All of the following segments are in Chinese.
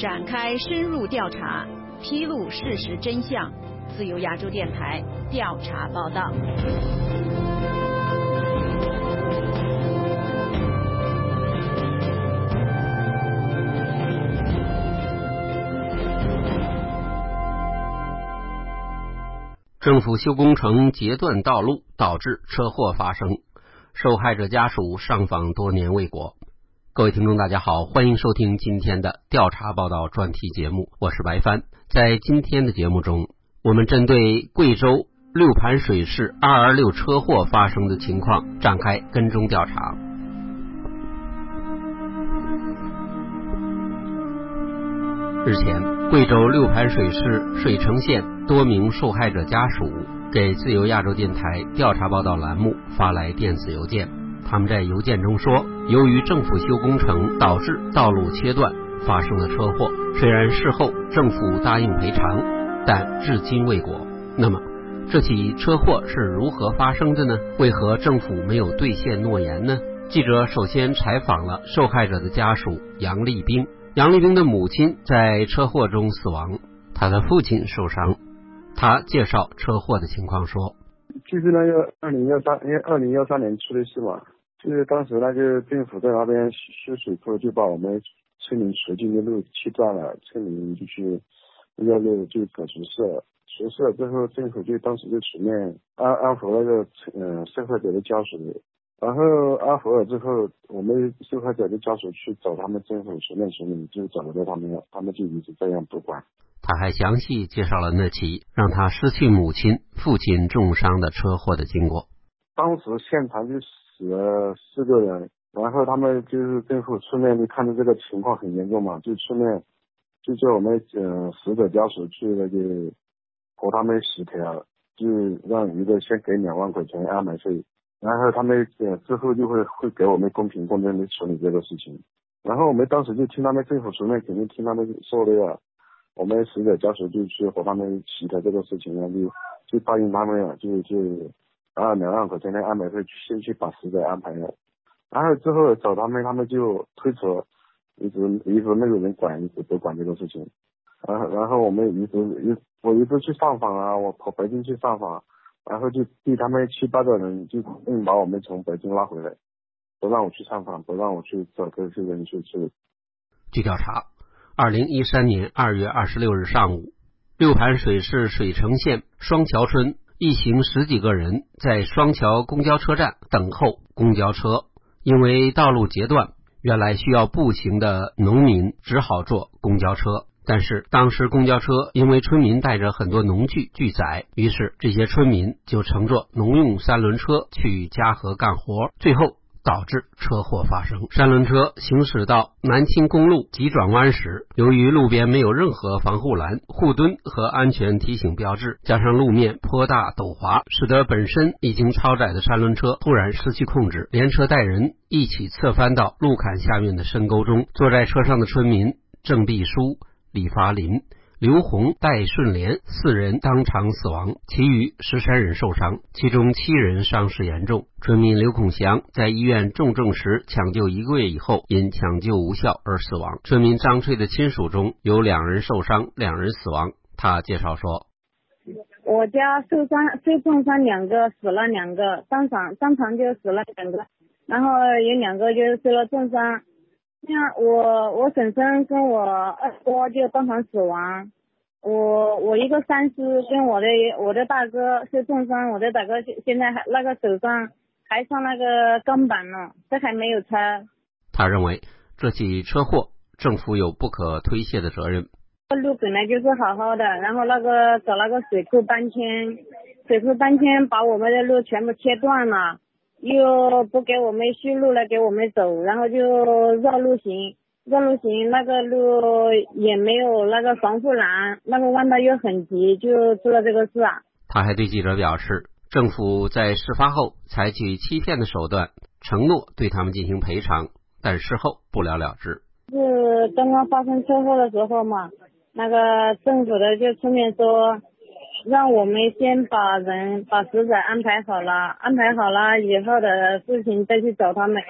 展开深入调查，披露事实真相。自由亚洲电台调查报道。政府修工程截断道路，导致车祸发生，受害者家属上访多年未果。各位听众，大家好，欢迎收听今天的调查报道专题节目，我是白帆。在今天的节目中，我们针对贵州六盘水市二二六车祸发生的情况展开跟踪调查。日前，贵州六盘水市水城县多名受害者家属给自由亚洲电台调查报道栏目发来电子邮件。他们在邮件中说，由于政府修工程导致道路切断，发生了车祸。虽然事后政府答应赔偿，但至今未果。那么，这起车祸是如何发生的呢？为何政府没有兑现诺言呢？记者首先采访了受害者的家属杨立兵。杨立兵的母亲在车祸中死亡，他的父亲受伤。他介绍车祸的情况说：“就是那个二零幺三，因为二零幺三年出的事嘛，就是当时那个政府在那边修水库，就把我们村民出境的路切断了，村民就去要路就搞出事了。出事了之后，政府就当时就出面安安抚那个嗯受害者的家属。”然后安抚了之后，我们受害者的家属去找他们政府出面处理，就找不到他们了，他们就一直这样不管。他还详细介绍了那起让他失去母亲、父亲重伤的车祸的经过。当时现场就死了四个人，然后他们就是政府出面就看到这个情况很严重嘛，就出面就叫我们嗯死者家属去那个和他们协调，就让一个先给两万块钱安排费。然后他们呃之后就会会给我们公平公正的处理这个事情，然后我们当时就听他们政府出面，肯定听他们说的呀。我们死者家属就去和他们协调这个事情，然后就就答应他们了，就就然后两万块钱的安排费先去把死者安排了，然后之后找他们，他们就推辞，一直一直没有人管，一直不管这个事情。然后然后我们一直一我一直去上访啊，我跑北京去上访。然后就逼他们七八个人就硬把我们从北京拉回来，不让我去上访，不让我去找这些人去去。据调查，二零一三年二月二十六日上午，六盘水市水城县双桥村一行十几个人在双桥公交车站等候公交车，因为道路截断，原来需要步行的农民只好坐公交车。但是当时公交车因为村民带着很多农具拒载，于是这些村民就乘坐农用三轮车去嘉禾干活，最后导致车祸发生。三轮车行驶到南青公路急转弯时，由于路边没有任何防护栏、护墩和安全提醒标志，加上路面坡大陡滑，使得本身已经超载的三轮车突然失去控制，连车带人一起侧翻到路坎下面的深沟中。坐在车上的村民郑必书。李发林、刘红、戴顺莲四人当场死亡，其余十三人受伤，其中七人伤势严重。村民刘孔祥在医院重症时抢救一个月以后，因抢救无效而死亡。村民张翠的亲属中有两人受伤，两人死亡。他介绍说：“我家受伤、受重伤两个，死了两个，当场当场就死了两个，然后有两个就是受了重伤。”那我我婶婶跟我二哥就当场死亡，我我一个三师跟我的我的大哥受重伤，我的大哥现现在还那个手上还上那个钢板呢，这还没有拆。他认为这起车祸政府有不可推卸的责任。路本来就是好好的，然后那个找那个水库搬迁，水库搬迁把我们的路全部切断了。又不给我们修路来，给我们走，然后就绕路行，绕路行那个路也没有那个防护栏，那个弯道又很急，就出了这个事啊。他还对记者表示，政府在事发后采取欺骗的手段，承诺对他们进行赔偿，但事后不了了之。是刚刚发生车祸的时候嘛，那个政府的就出面说。让我们先把人把死者安排好了，安排好了以后的事情再去找他们。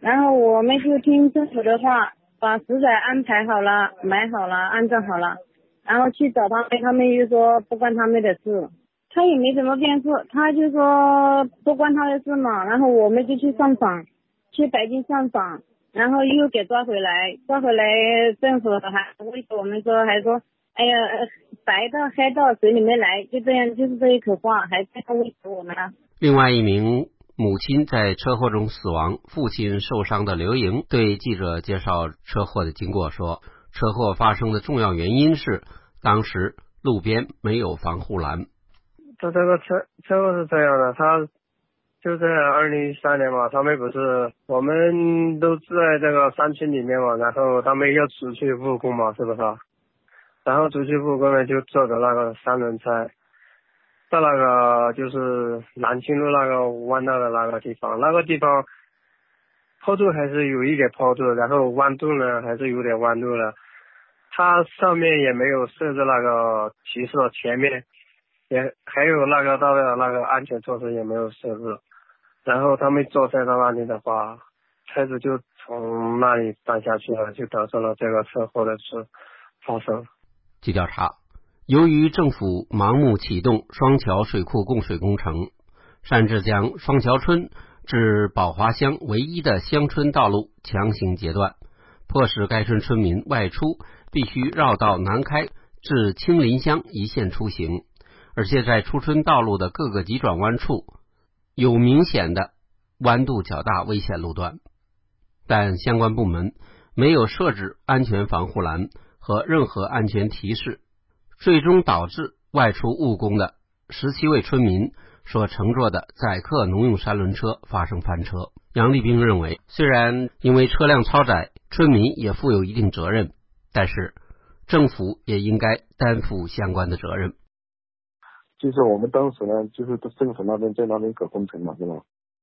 然后我们就听政府的话，把食材安排好了，买好了，安装好了，然后去找他们，他们又说不关他们的事，他也没怎么变数，他就说不关他的事嘛，然后我们就去上访，去北京上访，然后又给抓回来，抓回来政府还威胁我们说，还说，哎呀，白到黑到水里面来，就这样，就是这一口话，还这样威胁我们。另外一名。母亲在车祸中死亡，父亲受伤的刘莹对记者介绍车祸的经过说：“车祸发生的重要原因是当时路边没有防护栏。”他这个车车祸是这样的，他就在二零一三年嘛，他们不是我们都住在这个山区里面嘛，然后他们要出去务工嘛，是不是？然后出去务工呢，就坐的那个三轮车。到那个就是南青路那个弯道的那个地方，那个地方坡度还是有一点坡度，然后弯度呢还是有点弯度的。它上面也没有设置那个提示，前面也还有那个到的那个安全措施也没有设置。然后他们坐在那里的话，车子就从那里翻下去了，就导致了这个车祸的事发生。据调查。由于政府盲目启动双桥水库供水工程，擅自将双桥村至宝华乡唯一的乡村道路强行截断，迫使该村村民外出必须绕道南开至青林乡一线出行，而且在出村道路的各个急转弯处有明显的弯度较大危险路段，但相关部门没有设置安全防护栏和任何安全提示。最终导致外出务工的十七位村民所乘坐的载客农用三轮车发生翻车。杨立兵认为，虽然因为车辆超载，村民也负有一定责任，但是政府也应该担负相关的责任。就是我们当时呢，就是政府那边在那边搞工程嘛，是吧？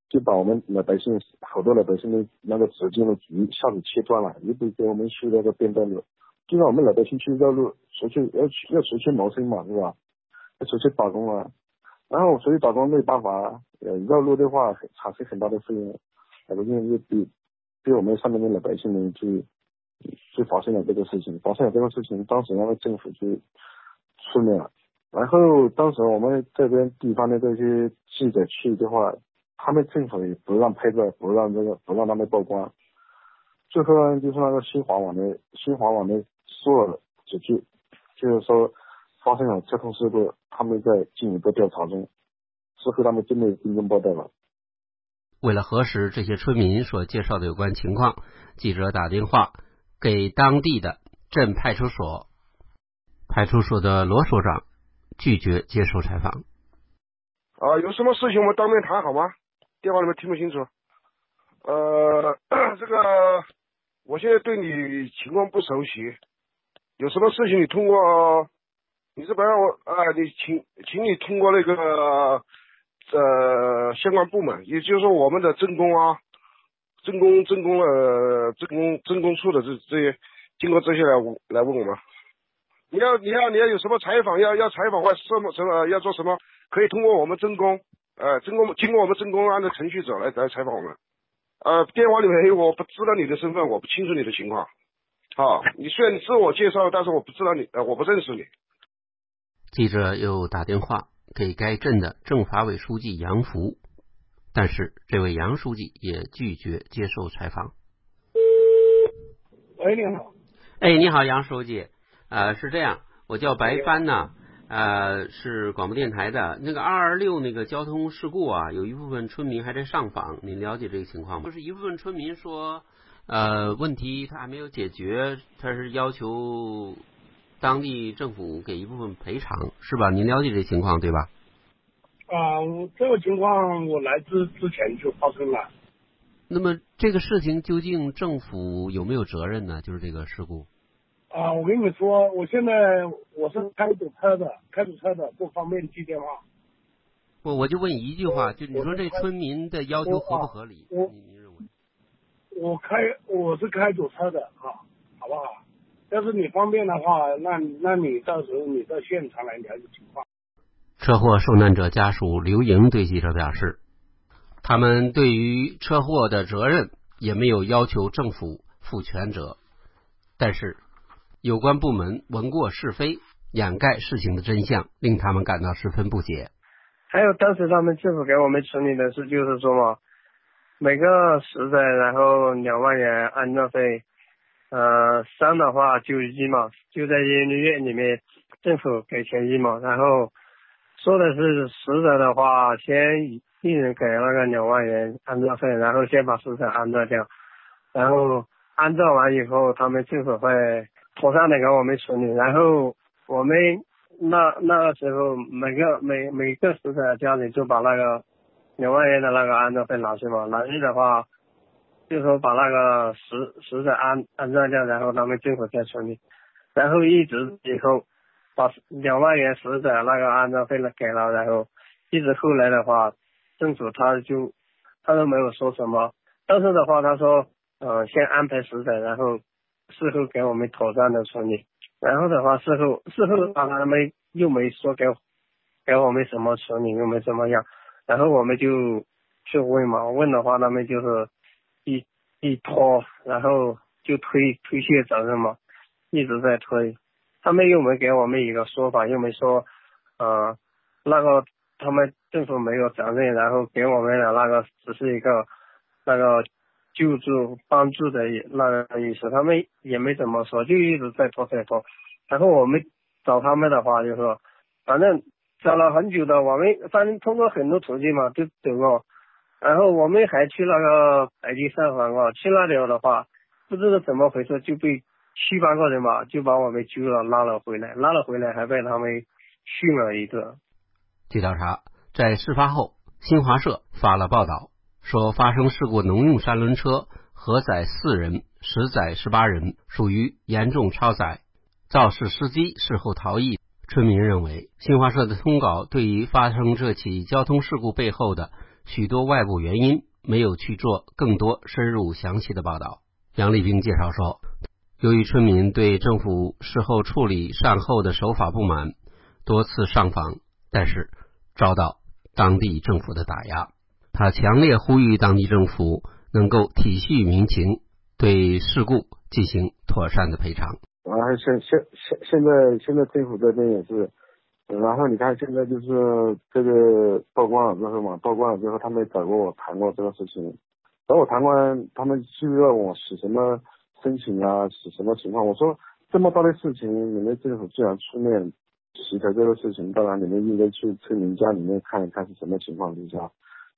就把我们老百姓好多老百姓的那个直径的局一下子切断了，又不给我们修那个变道路。就让我们老百姓去绕路，出去要去要出去谋生嘛，是吧？要出去打工啊，然后出去打工没办法，呃，绕路的话产生很大的费用，老百姓又比比我们上面的老百姓们就就发生了这个事情，发生了这个事情，当时那个政府就出面了，然后当时我们这边地方的这些记者去的话，他们政府也不让拍照，不让这个不让他们曝光，最后呢就是那个新华网的新华网的。做了几句，就是说发生了交通事故，他们在进一步调查中，之后他们就没有跟踪报道了。为了核实这些村民所介绍的有关情况，记者打电话给当地的镇派出所，派出所的罗所长拒绝接受采访。啊，有什么事情我们当面谈好吗？电话里面听不清楚。呃，这个我现在对你情况不熟悉。有什么事情你通过，你这不让我啊？你请，请你通过那个呃相关部门，也就是说我们的政工啊，政工政工呃政工政工处的这这些，经过这些来来问我们。你要你要你要有什么采访要要采访或什么什么要做什么，可以通过我们政工，呃政工经过我们政工按照程序走来来采访我们。呃电话里面我不知道你的身份，我不清楚你的情况。好，你虽然你自我介绍，但是我不知道你，呃，我不认识你。记者又打电话给该镇的政法委书记杨福，但是这位杨书记也拒绝接受采访。喂，你好。哎，你好，杨书记。呃，是这样，我叫白帆呢，呃，是广播电台的。那个二二六那个交通事故啊，有一部分村民还在上访，您了解这个情况吗？就是一部分村民说。呃，问题他还没有解决，他是要求当地政府给一部分赔偿，是吧？您了解这情况对吧？啊，这个情况我来之之前就发生了。那么这个事情究竟政府有没有责任呢？就是这个事故。啊，我跟你说，我现在我是开堵车的，开堵车的不方便接电话。我我就问一句话，就你说这村民的要求合不合理？我开我是开堵车的哈，好不好？要是你方便的话，那那你到时候你到现场来了解情况。车祸受难者家属刘莹对记者表示，他们对于车祸的责任也没有要求政府负全责，但是有关部门闻过是非，掩盖事情的真相，令他们感到十分不解。还有当时他们政府给我们处理的是，就是说嘛，每个死者然后两万元安葬费，呃，伤的话就一毛，就在医院里面政府给钱一毛，然后说的是死者的话，先一人给那个两万元安葬费，然后先把死者安葬掉，然后安葬完以后，他们政府会妥善的给我们处理，然后我们。那那个时候，每个每每个死者家里就把那个两万元的那个安葬费拿去嘛，拿去的话，就说把那个死死者安安葬掉，然后他们政府再处理，然后一直以后把两万元死者那个安葬费呢给了，然后一直后来的话，政府他就他都没有说什么，但是的话他说，呃，先安排死者，然后事后给我们妥善的处理。然后的话，事后事后的话，他们又没说给给我们什么处理，又没怎么样。然后我们就去问嘛，问的话，他们就是一一拖，然后就推推卸责任嘛，一直在推。他们又没给我们一个说法，又没说，呃，那个他们政府没有责任，然后给我们的那个只是一个那个。救助帮助的那个意思，他们也没怎么说，就一直在拖在拖。然后我们找他们的话，就说反正找了很久的，我们反正通过很多途径嘛，都走过。然后我们还去那个北京上访过，去那里的话，不知道怎么回事就被七八个人嘛，就把我们揪了拉了回来，拉了回来还被他们训了一顿。据调查，在事发后，新华社发了报道。说发生事故，农用三轮车核载四人，实载十八人，属于严重超载，肇事司机事后逃逸。村民认为，新华社的通稿对于发生这起交通事故背后的许多外部原因没有去做更多深入详细的报道。杨立兵介绍说，由于村民对政府事后处理善后的手法不满，多次上访，但是遭到当地政府的打压。他强烈呼吁当地政府能够体恤民情，对事故进行妥善的赔偿。然后，现现现现在现在政府这边也是，然后你看现在就是这个曝光了之后嘛，曝光了之后他们找过我谈过这个事情，找我谈完，他们就要我写什么申请啊，写什么情况？我说这么大的事情，你们政府既然出面协调这个事情，当然你们应该去村民家里面看一看是什么情况之下。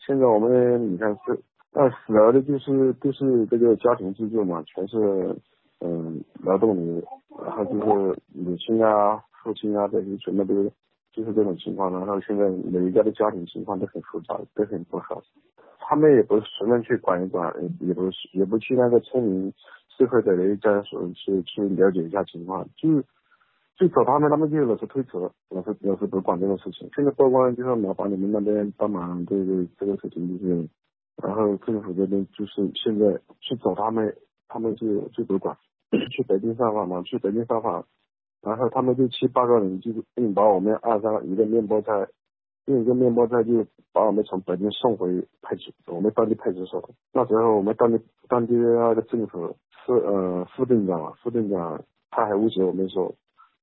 现在我们你看是，呃，死了的就是就是这个家庭支柱嘛，全是嗯劳动力，然后就是母亲啊、父亲啊这些全部都就是这种情况。然后现在每一家的家庭情况都很复杂，都很不好。他们也不随便去管一管，也不也不去那个村民社会的人家属去去了解一下情况，就。就找他们，他们就老是推辞，老是老是不管这个事情。现在曝光就是麻烦你们那边帮忙，对对这个事情就是，然后政府这边就是现在去找他们，他们就就不管。去北京上访嘛，去北京上访，然后他们就七八个人就硬把我们按上一个面包车，用一个面包车就把我们从北京送回派出所我们当地派出所。那时候我们当地当地那个政府副呃副镇长副镇长他还威胁我们说。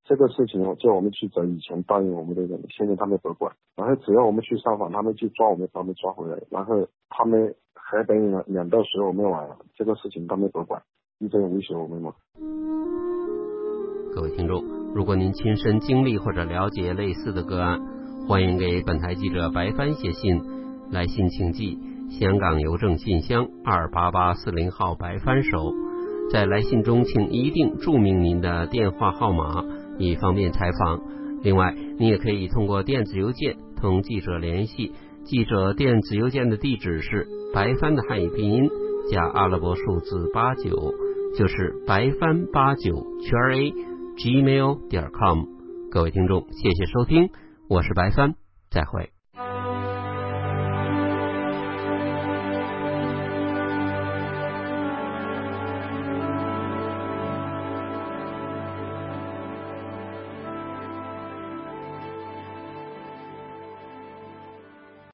这个事情叫我们去找以前答应我们的人，现在他们不管，然后只要我们去上访，他们就抓我们，把我们抓回来，然后他们还等两两到十我们完了，这个事情他们不管，一直威胁我们嘛。各位听众，如果您亲身经历或者了解类似的个案，欢迎给本台记者白帆写信，来信请寄香港邮政信箱二八八四零号白帆收，在来信中请一定注明您的电话号码。以方便采访。另外，你也可以通过电子邮件同记者联系。记者电子邮件的地址是白帆的汉语拼音加阿拉伯数字八九，就是白帆八九圈 a gmail 点 com。各位听众，谢谢收听，我是白帆，再会。